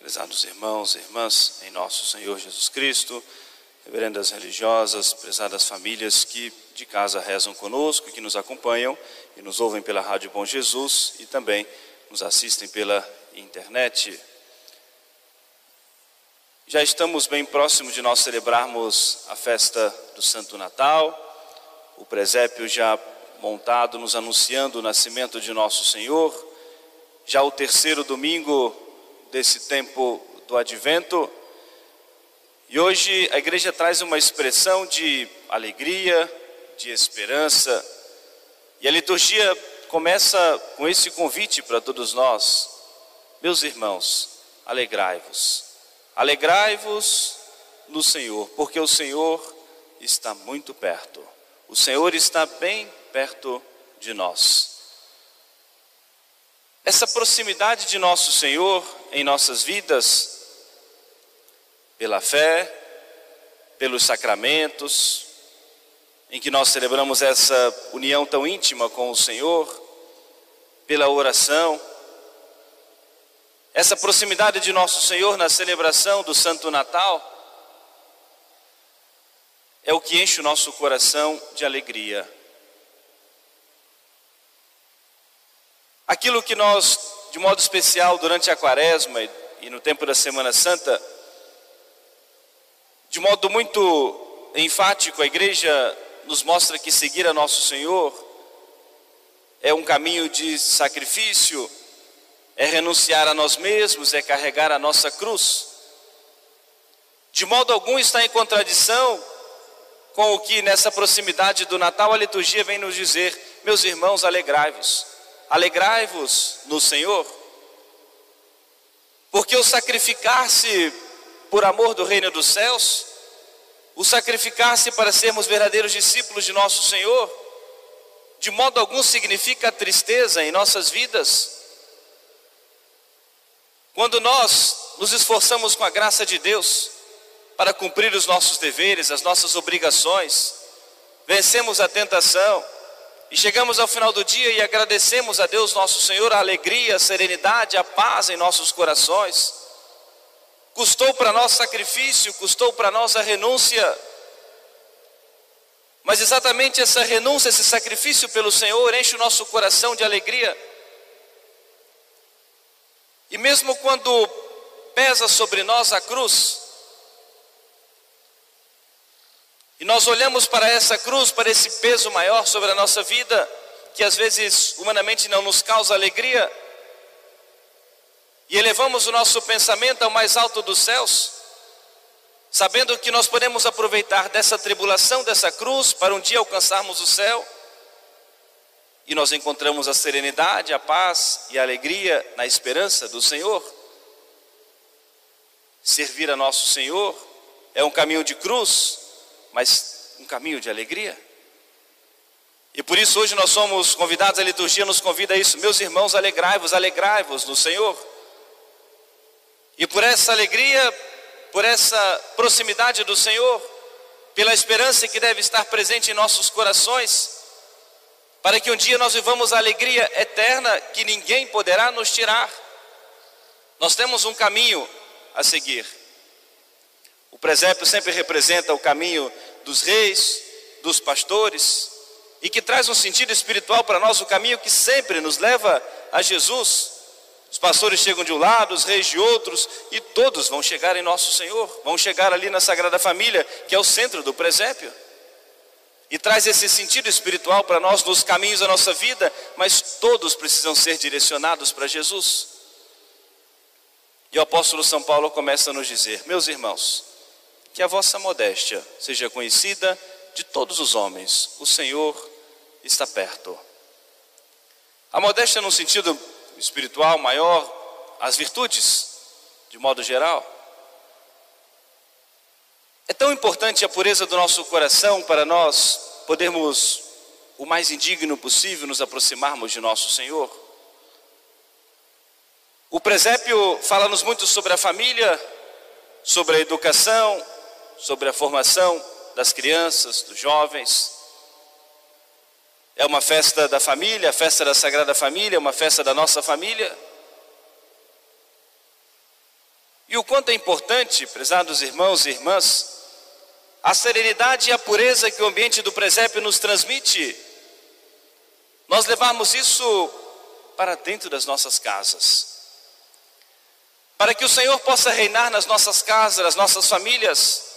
Prezados irmãos e irmãs, em nosso Senhor Jesus Cristo, reverendas religiosas, prezadas famílias que de casa rezam conosco, que nos acompanham e nos ouvem pela Rádio Bom Jesus e também nos assistem pela internet. Já estamos bem próximos de nós celebrarmos a festa do Santo Natal, o presépio já montado nos anunciando o nascimento de nosso Senhor, já o terceiro domingo desse tempo do advento, e hoje a igreja traz uma expressão de alegria, de esperança, e a liturgia começa com esse convite para todos nós, meus irmãos, alegrai-vos. Alegrai-vos no Senhor, porque o Senhor está muito perto. O Senhor está bem perto de nós. Essa proximidade de nosso Senhor em nossas vidas, pela fé, pelos sacramentos, em que nós celebramos essa união tão íntima com o Senhor, pela oração, essa proximidade de nosso Senhor na celebração do Santo Natal é o que enche o nosso coração de alegria. Aquilo que nós, de modo especial, durante a Quaresma e no tempo da Semana Santa, de modo muito enfático, a igreja nos mostra que seguir a nosso Senhor é um caminho de sacrifício, é renunciar a nós mesmos, é carregar a nossa cruz. De modo algum está em contradição com o que nessa proximidade do Natal a liturgia vem nos dizer: meus irmãos, alegrai-vos, alegrai-vos no Senhor, porque o sacrificar-se por amor do reino dos céus, o sacrificar-se para sermos verdadeiros discípulos de nosso Senhor, de modo algum significa tristeza em nossas vidas. Quando nós nos esforçamos com a graça de Deus para cumprir os nossos deveres, as nossas obrigações, vencemos a tentação e chegamos ao final do dia e agradecemos a Deus nosso Senhor a alegria, a serenidade, a paz em nossos corações. Custou para nós sacrifício, custou para nós a renúncia mas exatamente essa renúncia, esse sacrifício pelo Senhor enche o nosso coração de alegria. E mesmo quando pesa sobre nós a cruz, e nós olhamos para essa cruz, para esse peso maior sobre a nossa vida, que às vezes humanamente não nos causa alegria, e elevamos o nosso pensamento ao mais alto dos céus, sabendo que nós podemos aproveitar dessa tribulação, dessa cruz, para um dia alcançarmos o céu, e nós encontramos a serenidade, a paz e a alegria na esperança do Senhor. Servir a nosso Senhor é um caminho de cruz, mas um caminho de alegria. E por isso hoje nós somos convidados, a liturgia nos convida a isso, meus irmãos, alegrai-vos, alegrai-vos no Senhor. E por essa alegria por essa proximidade do Senhor, pela esperança que deve estar presente em nossos corações, para que um dia nós vivamos a alegria eterna que ninguém poderá nos tirar. Nós temos um caminho a seguir. O presépio sempre representa o caminho dos reis, dos pastores, e que traz um sentido espiritual para nós, o caminho que sempre nos leva a Jesus. Os pastores chegam de um lado, os reis de outros, e todos vão chegar em nosso Senhor, vão chegar ali na Sagrada Família, que é o centro do presépio. E traz esse sentido espiritual para nós nos caminhos da nossa vida, mas todos precisam ser direcionados para Jesus. E o apóstolo São Paulo começa a nos dizer: Meus irmãos, que a vossa modéstia seja conhecida de todos os homens, o Senhor está perto. A modéstia, no sentido espiritual maior, as virtudes, de modo geral. É tão importante a pureza do nosso coração para nós podermos, o mais indigno possível, nos aproximarmos de nosso Senhor. O presépio fala-nos muito sobre a família, sobre a educação, sobre a formação das crianças, dos jovens. É uma festa da família, a festa da Sagrada Família, uma festa da nossa família. E o quanto é importante, prezados irmãos e irmãs, a serenidade e a pureza que o ambiente do presépio nos transmite, nós levarmos isso para dentro das nossas casas. Para que o Senhor possa reinar nas nossas casas, nas nossas famílias,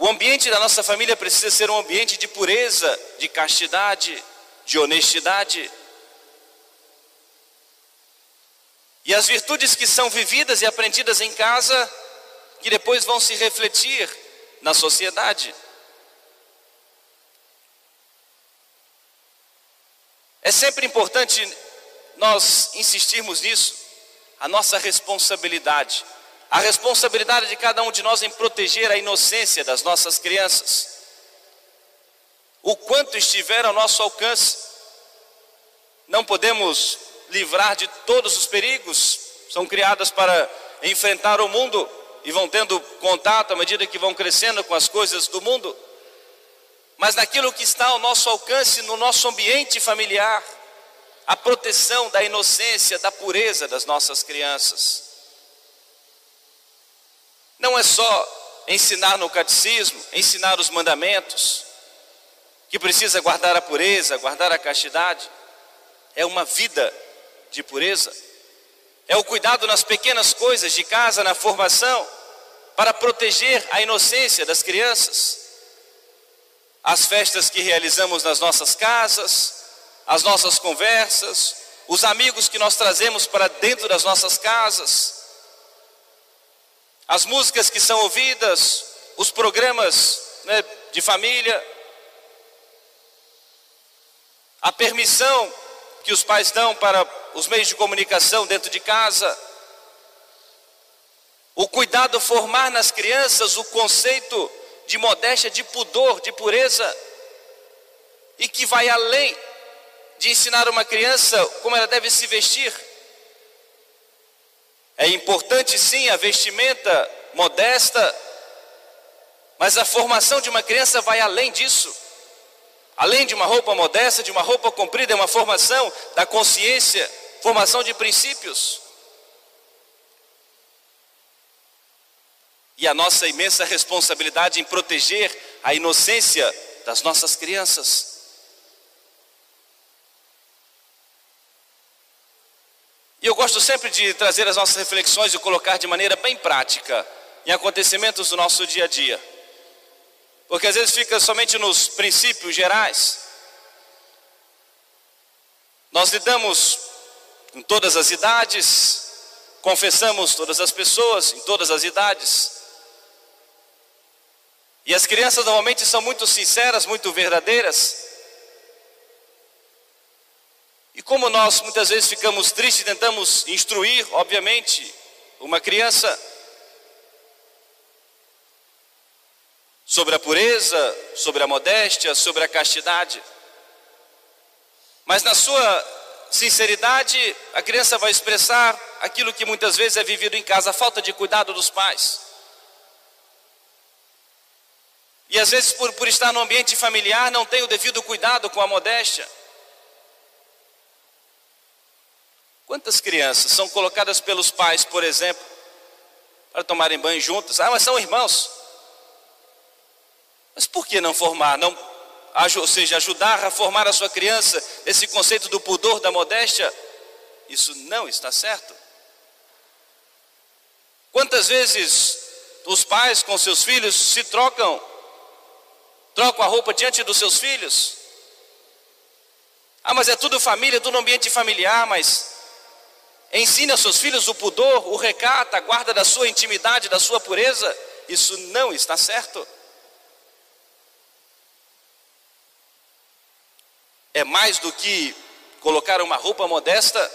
o ambiente da nossa família precisa ser um ambiente de pureza, de castidade, de honestidade. E as virtudes que são vividas e aprendidas em casa, que depois vão se refletir na sociedade. É sempre importante nós insistirmos nisso, a nossa responsabilidade, a responsabilidade de cada um de nós em proteger a inocência das nossas crianças, o quanto estiver ao nosso alcance, não podemos livrar de todos os perigos, são criadas para enfrentar o mundo, e vão tendo contato à medida que vão crescendo com as coisas do mundo, mas naquilo que está ao nosso alcance, no nosso ambiente familiar, a proteção da inocência, da pureza das nossas crianças. Não é só ensinar no catecismo, ensinar os mandamentos, que precisa guardar a pureza, guardar a castidade, é uma vida de pureza. É o cuidado nas pequenas coisas de casa, na formação, para proteger a inocência das crianças. As festas que realizamos nas nossas casas, as nossas conversas, os amigos que nós trazemos para dentro das nossas casas, as músicas que são ouvidas, os programas né, de família, a permissão que os pais dão para os meios de comunicação dentro de casa. O cuidado formar nas crianças o conceito de modéstia, de pudor, de pureza, e que vai além de ensinar uma criança como ela deve se vestir. É importante sim a vestimenta modesta, mas a formação de uma criança vai além disso. Além de uma roupa modesta, de uma roupa comprida, é uma formação da consciência, formação de princípios. E a nossa imensa responsabilidade em proteger a inocência das nossas crianças. E eu gosto sempre de trazer as nossas reflexões e colocar de maneira bem prática em acontecimentos do nosso dia a dia porque às vezes fica somente nos princípios gerais. Nós lidamos com todas as idades, confessamos todas as pessoas em todas as idades. E as crianças normalmente são muito sinceras, muito verdadeiras. E como nós muitas vezes ficamos tristes, tentamos instruir, obviamente, uma criança sobre a pureza, sobre a modéstia, sobre a castidade. Mas na sua sinceridade, a criança vai expressar aquilo que muitas vezes é vivido em casa, a falta de cuidado dos pais. E às vezes, por, por estar no ambiente familiar, não tem o devido cuidado com a modéstia. Quantas crianças são colocadas pelos pais, por exemplo, para tomarem banho juntas? Ah, mas são irmãos. Mas por que não formar? Não, ou seja, ajudar a formar a sua criança esse conceito do pudor, da modéstia? Isso não está certo. Quantas vezes os pais com seus filhos se trocam, trocam a roupa diante dos seus filhos? Ah, mas é tudo família, tudo ambiente familiar, mas ensine aos seus filhos o pudor, o recato, a guarda da sua intimidade, da sua pureza. Isso não está certo. é mais do que colocar uma roupa modesta.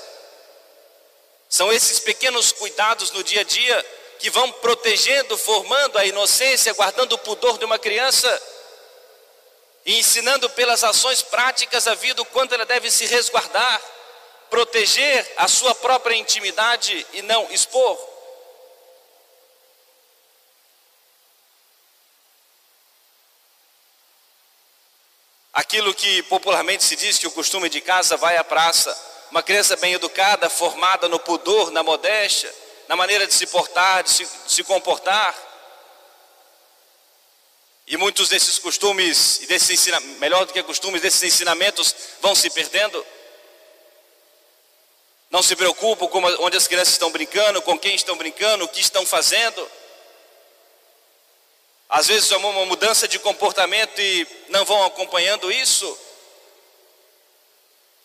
São esses pequenos cuidados no dia a dia que vão protegendo, formando a inocência, guardando o pudor de uma criança e ensinando pelas ações práticas a vida o quanto ela deve se resguardar, proteger a sua própria intimidade e não expor. Aquilo que popularmente se diz que o costume de casa vai à praça. Uma criança bem educada, formada no pudor, na modéstia, na maneira de se portar, de se, de se comportar. E muitos desses costumes desses melhor do que costumes, desses ensinamentos vão se perdendo. Não se preocupam com onde as crianças estão brincando, com quem estão brincando, o que estão fazendo. Às vezes é uma mudança de comportamento e não vão acompanhando isso.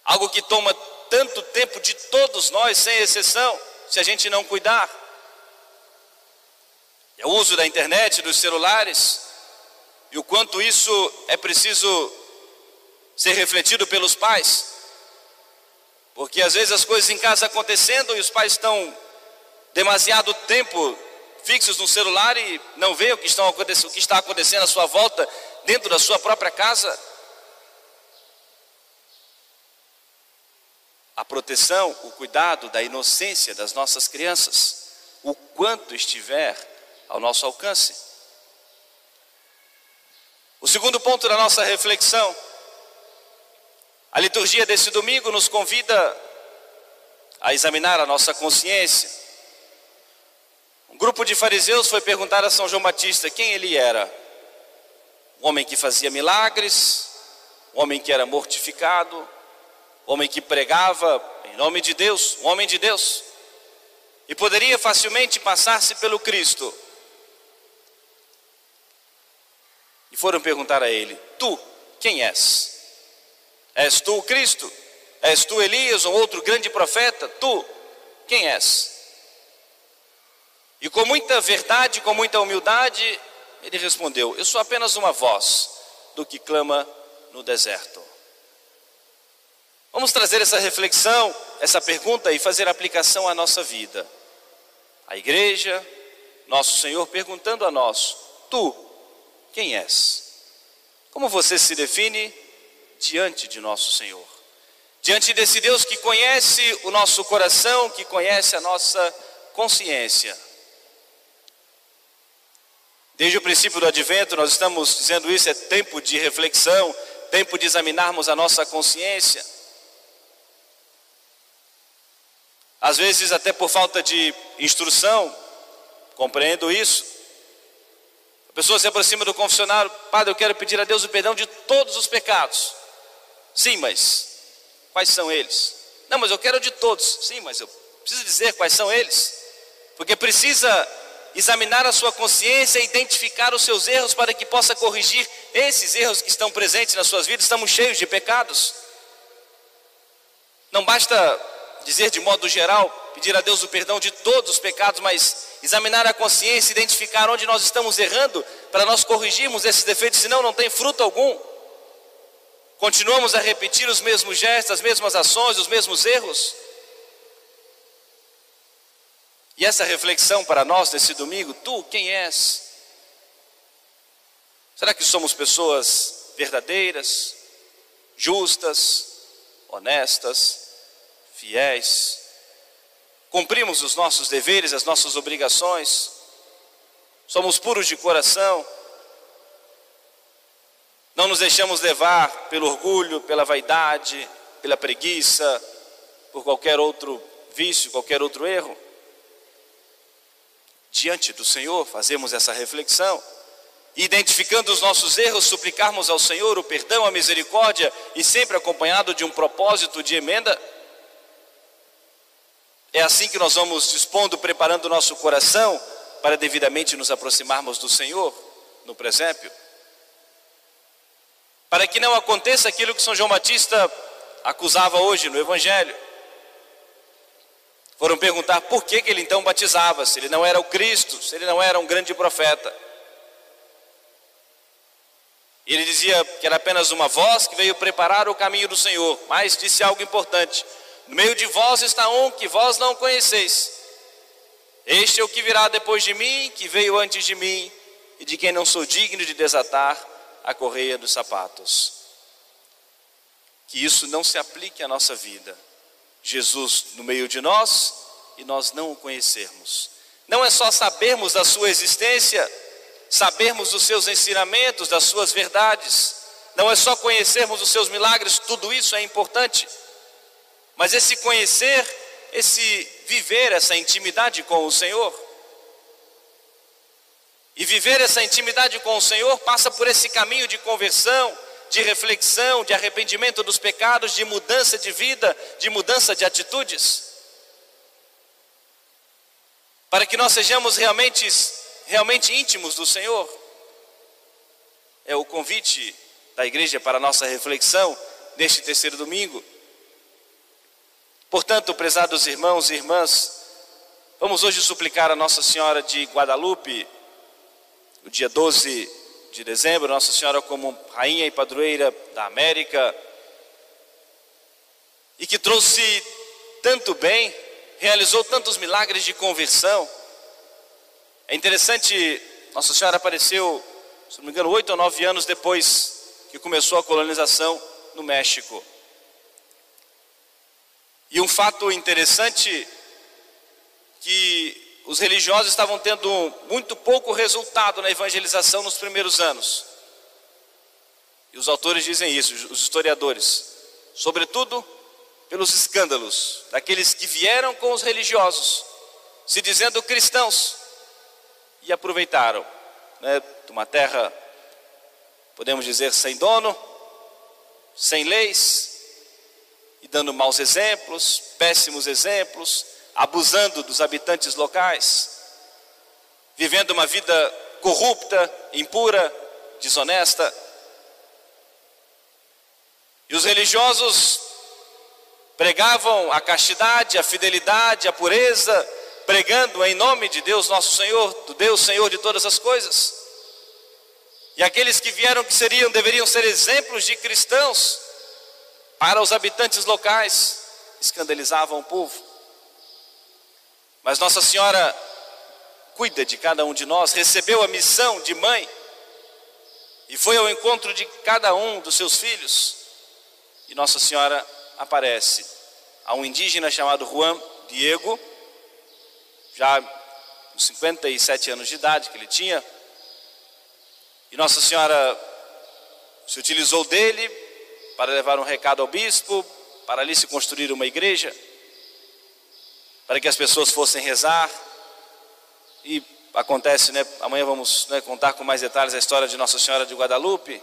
Algo que toma tanto tempo de todos nós, sem exceção, se a gente não cuidar. É o uso da internet, dos celulares, e o quanto isso é preciso ser refletido pelos pais. Porque às vezes as coisas em casa acontecendo e os pais estão demasiado tempo fixos no celular e não veem o que, estão, o que está acontecendo à sua volta dentro da sua própria casa. A proteção, o cuidado da inocência das nossas crianças, o quanto estiver ao nosso alcance. O segundo ponto da nossa reflexão, a liturgia desse domingo nos convida a examinar a nossa consciência. Um grupo de fariseus foi perguntar a São João Batista quem ele era. Um homem que fazia milagres, um homem que era mortificado, um homem que pregava em nome de Deus, um homem de Deus. E poderia facilmente passar-se pelo Cristo. E foram perguntar a ele: Tu, quem és? És tu o Cristo? És tu Elias ou outro grande profeta? Tu, quem és? E com muita verdade, com muita humildade, ele respondeu: Eu sou apenas uma voz do que clama no deserto. Vamos trazer essa reflexão, essa pergunta e fazer aplicação à nossa vida. A igreja, nosso Senhor perguntando a nós: Tu, quem és? Como você se define diante de nosso Senhor? Diante desse Deus que conhece o nosso coração, que conhece a nossa consciência. Desde o princípio do advento, nós estamos dizendo isso, é tempo de reflexão, tempo de examinarmos a nossa consciência. Às vezes, até por falta de instrução, compreendo isso, pessoa se aproxima do confessionário, padre, eu quero pedir a Deus o perdão de todos os pecados. Sim, mas quais são eles? Não, mas eu quero de todos. Sim, mas eu preciso dizer quais são eles. Porque precisa examinar a sua consciência e identificar os seus erros para que possa corrigir esses erros que estão presentes nas suas vidas. Estamos cheios de pecados. Não basta dizer de modo geral, pedir a Deus o perdão de todos os pecados, mas examinar a consciência, identificar onde nós estamos errando, para nós corrigirmos esses defeitos, senão não tem fruto algum. Continuamos a repetir os mesmos gestos, as mesmas ações, os mesmos erros. E essa reflexão para nós nesse domingo, tu quem és? Será que somos pessoas verdadeiras, justas, honestas, fiéis? cumprimos os nossos deveres, as nossas obrigações, somos puros de coração, não nos deixamos levar pelo orgulho, pela vaidade, pela preguiça, por qualquer outro vício, qualquer outro erro. Diante do Senhor, fazemos essa reflexão, identificando os nossos erros, suplicarmos ao Senhor o perdão, a misericórdia e sempre acompanhado de um propósito de emenda. É assim que nós vamos dispondo, preparando o nosso coração para devidamente nos aproximarmos do Senhor no presépio. Para que não aconteça aquilo que São João Batista acusava hoje no Evangelho. Foram perguntar por que, que ele então batizava, se ele não era o Cristo, se ele não era um grande profeta. E ele dizia que era apenas uma voz que veio preparar o caminho do Senhor, mas disse algo importante: no meio de vós está um que vós não conheceis. Este é o que virá depois de mim, que veio antes de mim, e de quem não sou digno de desatar a correia dos sapatos. Que isso não se aplique à nossa vida. Jesus no meio de nós e nós não o conhecermos. Não é só sabermos da sua existência, sabermos dos seus ensinamentos, das suas verdades. Não é só conhecermos os seus milagres, tudo isso é importante. Mas esse conhecer, esse viver essa intimidade com o Senhor. E viver essa intimidade com o Senhor passa por esse caminho de conversão, de reflexão, de arrependimento dos pecados, de mudança de vida, de mudança de atitudes. Para que nós sejamos realmente, realmente íntimos do Senhor. É o convite da igreja para a nossa reflexão neste terceiro domingo. Portanto, prezados irmãos e irmãs, vamos hoje suplicar a Nossa Senhora de Guadalupe, no dia 12 de dezembro, Nossa Senhora como rainha e padroeira da América, e que trouxe tanto bem, realizou tantos milagres de conversão. É interessante, Nossa Senhora apareceu, se não me engano, oito ou nove anos depois que começou a colonização no México. E um fato interessante que os religiosos estavam tendo muito pouco resultado na evangelização nos primeiros anos. E os autores dizem isso, os historiadores, sobretudo pelos escândalos daqueles que vieram com os religiosos, se dizendo cristãos, e aproveitaram né, de uma terra, podemos dizer, sem dono, sem leis, e dando maus exemplos, péssimos exemplos, abusando dos habitantes locais, vivendo uma vida corrupta, impura, desonesta. E os religiosos pregavam a castidade, a fidelidade, a pureza, pregando em nome de Deus nosso Senhor, do Deus Senhor de todas as coisas. E aqueles que vieram que seriam deveriam ser exemplos de cristãos para os habitantes locais, escandalizavam o povo. Mas Nossa Senhora cuida de cada um de nós, recebeu a missão de mãe e foi ao encontro de cada um dos seus filhos. E Nossa Senhora aparece a um indígena chamado Juan Diego, já com 57 anos de idade que ele tinha. E Nossa Senhora se utilizou dele para levar um recado ao bispo, para ali se construir uma igreja para que as pessoas fossem rezar. E acontece, né? Amanhã vamos né, contar com mais detalhes a história de Nossa Senhora de Guadalupe.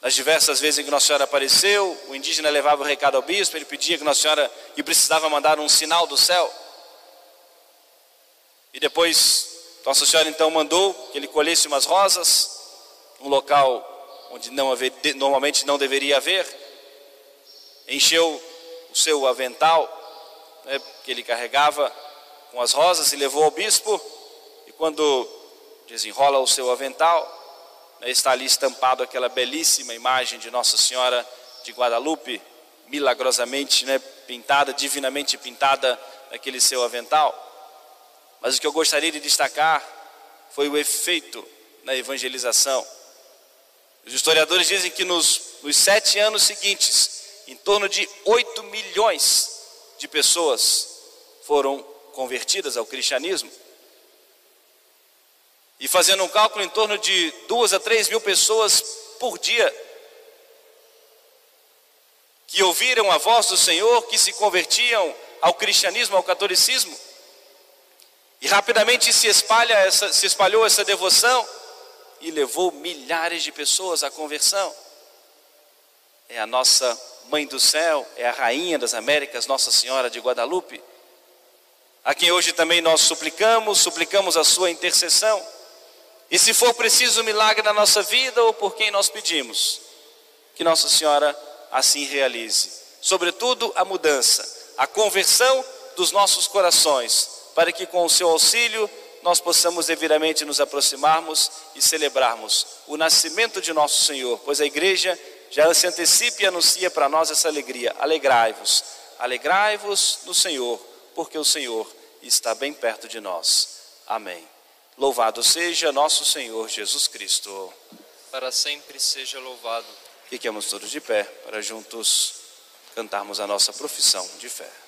Nas diversas vezes em que Nossa Senhora apareceu, o indígena levava o recado ao bispo, ele pedia que Nossa Senhora e precisava mandar um sinal do céu. E depois Nossa Senhora então mandou que ele colhesse umas rosas, um local onde não haver, normalmente não deveria haver. Encheu o seu avental né, que ele carregava com as rosas e levou ao bispo. E quando desenrola o seu avental, né, está ali estampado aquela belíssima imagem de Nossa Senhora de Guadalupe, milagrosamente né, pintada, divinamente pintada naquele seu avental. Mas o que eu gostaria de destacar foi o efeito na evangelização. Os historiadores dizem que nos, nos sete anos seguintes, em torno de 8 milhões de pessoas foram convertidas ao cristianismo. E fazendo um cálculo em torno de duas a três mil pessoas por dia que ouviram a voz do Senhor, que se convertiam ao cristianismo, ao catolicismo. E rapidamente se, espalha essa, se espalhou essa devoção e levou milhares de pessoas à conversão. É a nossa Mãe do céu, é a Rainha das Américas, Nossa Senhora de Guadalupe, a quem hoje também nós suplicamos, suplicamos a sua intercessão. E se for preciso um milagre na nossa vida ou por quem nós pedimos, que Nossa Senhora assim realize. Sobretudo a mudança, a conversão dos nossos corações, para que com o seu auxílio nós possamos devidamente nos aproximarmos e celebrarmos o nascimento de nosso Senhor, pois a igreja já se antecipa e anuncia para nós essa alegria. Alegrai-vos, alegrai-vos no Senhor, porque o Senhor está bem perto de nós. Amém. Louvado seja nosso Senhor Jesus Cristo. Para sempre seja louvado. Fiquemos todos de pé para juntos cantarmos a nossa profissão de fé.